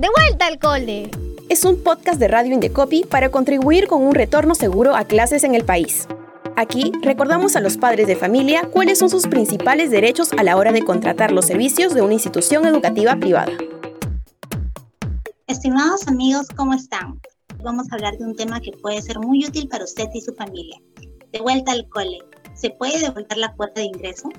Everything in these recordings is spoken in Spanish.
de vuelta al cole. Es un podcast de Radio Indecopi para contribuir con un retorno seguro a clases en el país. Aquí recordamos a los padres de familia cuáles son sus principales derechos a la hora de contratar los servicios de una institución educativa privada. Estimados amigos, ¿cómo están? Vamos a hablar de un tema que puede ser muy útil para usted y su familia. De vuelta al cole. ¿Se puede devolver la cuota de ingreso?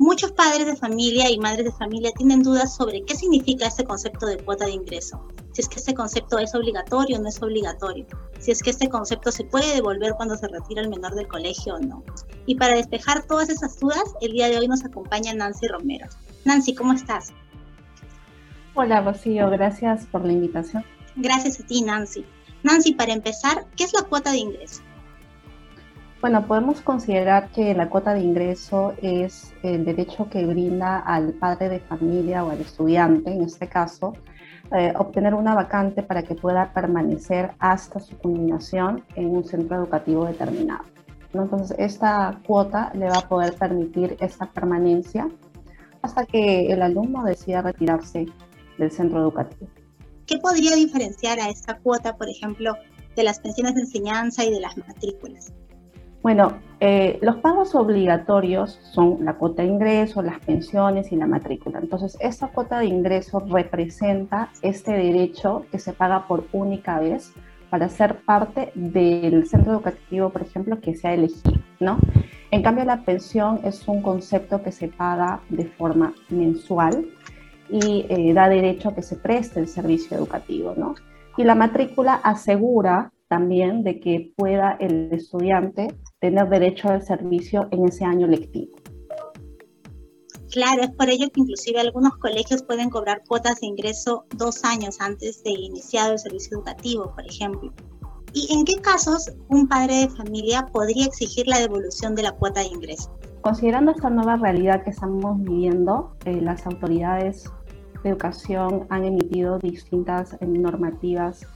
Muchos padres de familia y madres de familia tienen dudas sobre qué significa este concepto de cuota de ingreso, si es que este concepto es obligatorio o no es obligatorio, si es que este concepto se puede devolver cuando se retira el menor del colegio o no. Y para despejar todas esas dudas, el día de hoy nos acompaña Nancy Romero. Nancy, ¿cómo estás? Hola Rocío, gracias por la invitación. Gracias a ti, Nancy. Nancy, para empezar, ¿qué es la cuota de ingreso? Bueno, podemos considerar que la cuota de ingreso es el derecho que brinda al padre de familia o al estudiante, en este caso, eh, obtener una vacante para que pueda permanecer hasta su culminación en un centro educativo determinado. Entonces, esta cuota le va a poder permitir esta permanencia hasta que el alumno decida retirarse del centro educativo. ¿Qué podría diferenciar a esta cuota, por ejemplo, de las pensiones de enseñanza y de las matrículas? Bueno, eh, los pagos obligatorios son la cuota de ingreso, las pensiones y la matrícula. Entonces, esta cuota de ingreso representa este derecho que se paga por única vez para ser parte del centro educativo, por ejemplo, que se ha elegido, ¿no? En cambio, la pensión es un concepto que se paga de forma mensual y eh, da derecho a que se preste el servicio educativo, ¿no? Y la matrícula asegura también de que pueda el estudiante tener derecho al servicio en ese año lectivo. Claro, es por ello que inclusive algunos colegios pueden cobrar cuotas de ingreso dos años antes de iniciado el servicio educativo, por ejemplo. ¿Y en qué casos un padre de familia podría exigir la devolución de la cuota de ingreso? Considerando esta nueva realidad que estamos viviendo, eh, las autoridades de educación han emitido distintas eh, normativas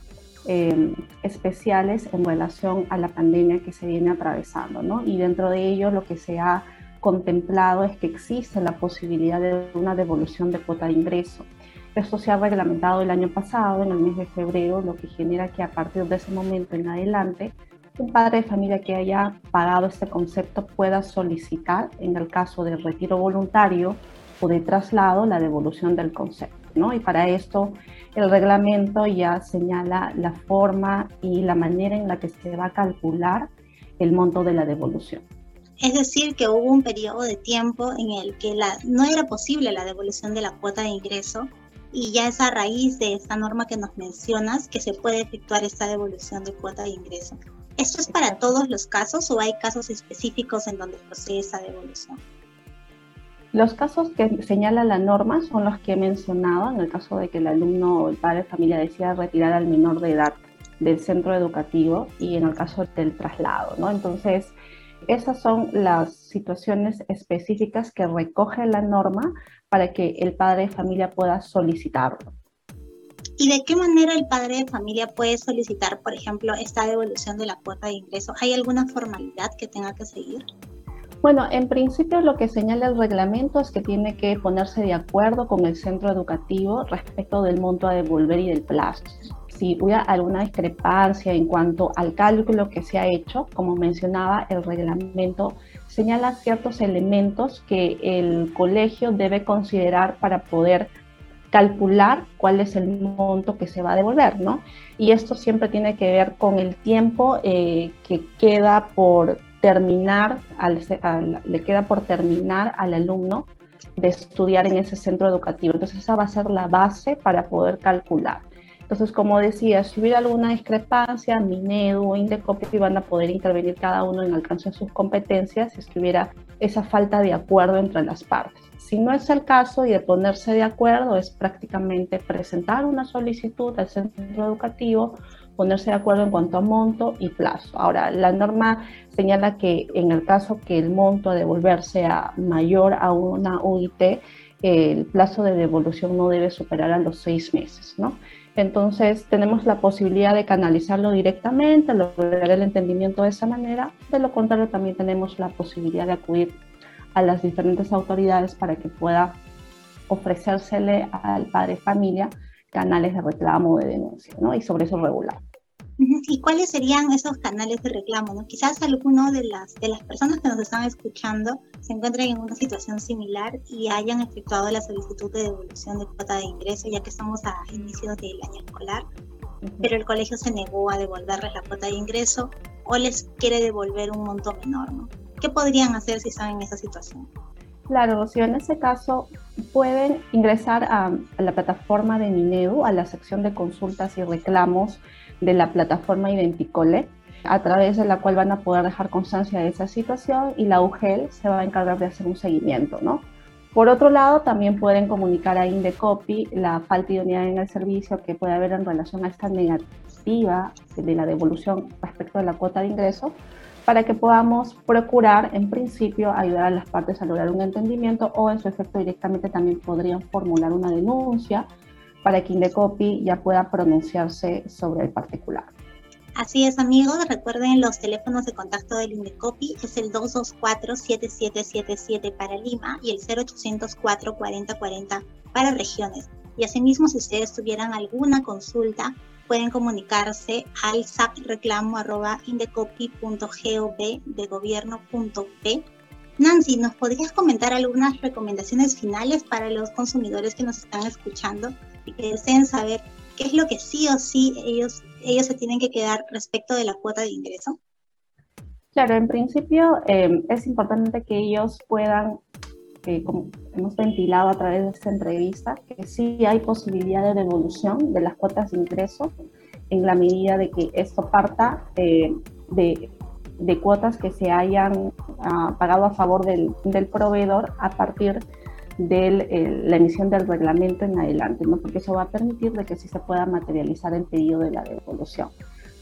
Em, especiales en relación a la pandemia que se viene atravesando, ¿no? Y dentro de ello lo que se ha contemplado es que existe la posibilidad de una devolución de cuota de ingreso. Esto se ha reglamentado el año pasado, en el mes de febrero, lo que genera que a partir de ese momento en adelante, un padre de familia que haya pagado este concepto pueda solicitar, en el caso de retiro voluntario o de traslado, la devolución del concepto. ¿No? Y para esto el reglamento ya señala la forma y la manera en la que se va a calcular el monto de la devolución. Es decir, que hubo un periodo de tiempo en el que la, no era posible la devolución de la cuota de ingreso y ya es a raíz de esta norma que nos mencionas que se puede efectuar esta devolución de cuota de ingreso. ¿Esto es para todos los casos o hay casos específicos en donde procede esa devolución? Los casos que señala la norma son los que he mencionado, en el caso de que el alumno o el padre de familia decida retirar al menor de edad del centro educativo y en el caso del traslado, ¿no? Entonces, esas son las situaciones específicas que recoge la norma para que el padre de familia pueda solicitarlo. ¿Y de qué manera el padre de familia puede solicitar, por ejemplo, esta devolución de la cuota de ingreso? ¿Hay alguna formalidad que tenga que seguir? Bueno, en principio lo que señala el reglamento es que tiene que ponerse de acuerdo con el centro educativo respecto del monto a devolver y del plazo. Si hubiera alguna discrepancia en cuanto al cálculo que se ha hecho, como mencionaba, el reglamento señala ciertos elementos que el colegio debe considerar para poder calcular cuál es el monto que se va a devolver, ¿no? Y esto siempre tiene que ver con el tiempo eh, que queda por terminar, le queda por terminar al alumno de estudiar en ese centro educativo. Entonces esa va a ser la base para poder calcular. Entonces, como decía, si hubiera alguna discrepancia, Minedu o Indecopi van a poder intervenir cada uno en alcance de sus competencias si hubiera esa falta de acuerdo entre las partes. Si no es el caso y de ponerse de acuerdo es prácticamente presentar una solicitud al centro educativo ponerse de acuerdo en cuanto a monto y plazo. Ahora, la norma señala que en el caso que el monto a devolver sea mayor a una UIT, el plazo de devolución no debe superar a los seis meses, ¿no? Entonces, tenemos la posibilidad de canalizarlo directamente, lograr el entendimiento de esa manera. De lo contrario, también tenemos la posibilidad de acudir a las diferentes autoridades para que pueda ofrecérsele al padre familia canales de reclamo de denuncia, ¿no? Y sobre eso regular. ¿Y cuáles serían esos canales de reclamo? ¿no? Quizás alguno de las, de las personas que nos están escuchando se encuentren en una situación similar y hayan efectuado la solicitud de devolución de cuota de ingreso, ya que estamos a inicios del año escolar, pero el colegio se negó a devolverles la cuota de ingreso o les quiere devolver un monto menor. ¿no? ¿Qué podrían hacer si están en esa situación? Claro, si en ese caso pueden ingresar a, a la plataforma de Minedu, a la sección de consultas y reclamos de la plataforma Identicole, a través de la cual van a poder dejar constancia de esa situación y la UGEL se va a encargar de hacer un seguimiento, ¿no? Por otro lado, también pueden comunicar a Indecopi la falta de unidad en el servicio que puede haber en relación a esta negativa de la devolución respecto de la cuota de ingreso para que podamos procurar, en principio, ayudar a las partes a lograr un entendimiento o en su efecto directamente también podrían formular una denuncia para que Indecopi ya pueda pronunciarse sobre el particular. Así es, amigos. Recuerden los teléfonos de contacto del Indecopi. Es el 224-7777 para Lima y el 0804-4040 para regiones. Y asimismo, si ustedes tuvieran alguna consulta, pueden comunicarse al sapreclamo.indecopi.gov de gobierno.p. Nancy, ¿nos podrías comentar algunas recomendaciones finales para los consumidores que nos están escuchando y que deseen saber qué es lo que sí o sí ellos, ellos se tienen que quedar respecto de la cuota de ingreso? Claro, en principio eh, es importante que ellos puedan, eh, hemos ventilado a través de esta entrevista, que sí hay posibilidad de devolución de las cuotas de ingreso en la medida de que esto parta eh, de, cuotas que se hayan uh, pagado a favor del, proveedor a partir de de la emisión del reglamento en adelante, ¿no? porque eso va a permitir de que sí se pueda materializar el pedido de la devolución.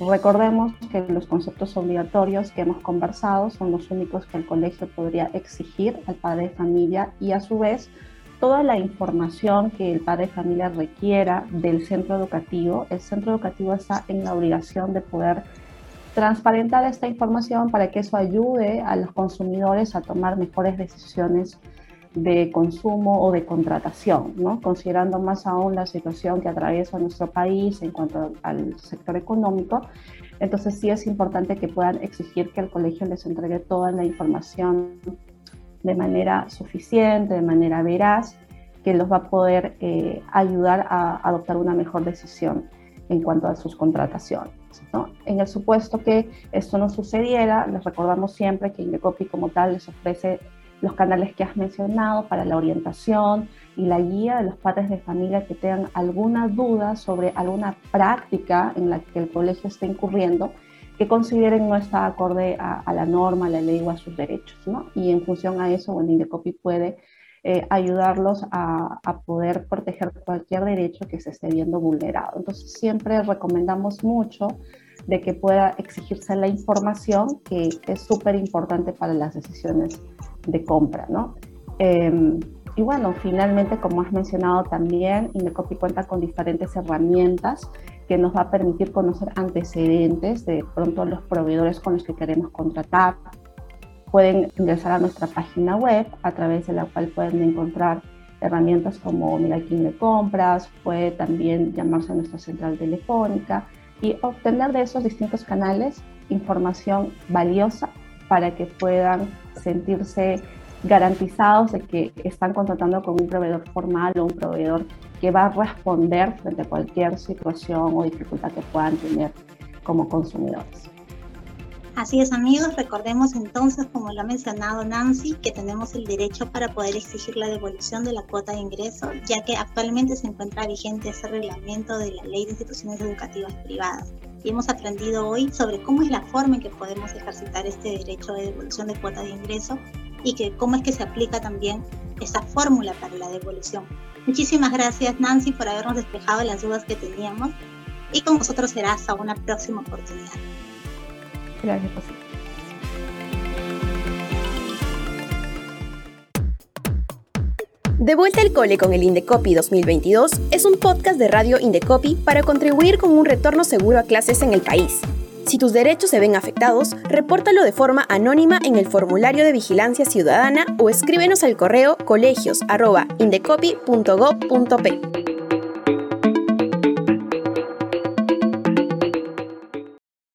Recordemos que los conceptos obligatorios que hemos conversado son los únicos que el colegio podría exigir al padre de familia y a su vez toda la información que el padre de familia requiera del centro educativo, el centro educativo está en la obligación de poder transparentar esta información para que eso ayude a los consumidores a tomar mejores decisiones de consumo o de contratación, ¿no? considerando más aún la situación que atraviesa nuestro país en cuanto al sector económico. Entonces sí es importante que puedan exigir que el colegio les entregue toda la información de manera suficiente, de manera veraz, que los va a poder eh, ayudar a adoptar una mejor decisión en cuanto a sus contrataciones. En el supuesto que esto no sucediera, les recordamos siempre que Indecopi como tal les ofrece los canales que has mencionado para la orientación y la guía de los padres de familia que tengan alguna duda sobre alguna práctica en la que el colegio esté incurriendo que consideren no está acorde a, la norma, a la ley o a sus derechos. ¿no? Y en función a eso, bueno, Indecopi puede eh, ayudarlos a, a, poder proteger cualquier derecho que se esté viendo vulnerado. Entonces siempre recomendamos mucho de que pueda exigirse la información que es súper importante para las decisiones de compra, ¿no? Em, y bueno, finalmente, como has mencionado también, Indecopi cuenta con diferentes herramientas que nos va a permitir conocer antecedentes de pronto los proveedores con los que queremos contratar. Pueden ingresar a nuestra página web a través de la cual pueden encontrar herramientas como Mira quién de compras, puede también llamarse a nuestra central telefónica y obtener de esos distintos canales información valiosa para que puedan sentirse garantizados de que están contratando con un proveedor formal o un proveedor que va a responder frente a cualquier situación o dificultad que puedan tener como consumidores. Así es amigos, recordemos entonces, como lo ha mencionado Nancy, que tenemos el derecho para poder exigir la devolución de la cuota de ingreso, ya que actualmente se encuentra vigente ese reglamento de la Ley de Instituciones Educativas Privadas y hemos aprendido hoy sobre cómo es la forma en que podemos ejercitar este derecho de devolución de cuota de ingreso y que cómo es que se aplica también esta fórmula para la devolución. Muchísimas gracias Nancy por habernos despejado las dudas que teníamos y con nosotros será hasta una próxima oportunidad. Gracias. De vuelta al cole con el Indecopi 2022 es un podcast de Radio Indecopi para contribuir con un retorno seguro a clases en el país. Si tus derechos se ven afectados, repórtalo de forma anónima en el formulario de vigilancia ciudadana o escríbenos al correo colegios.indecopi.gov.p.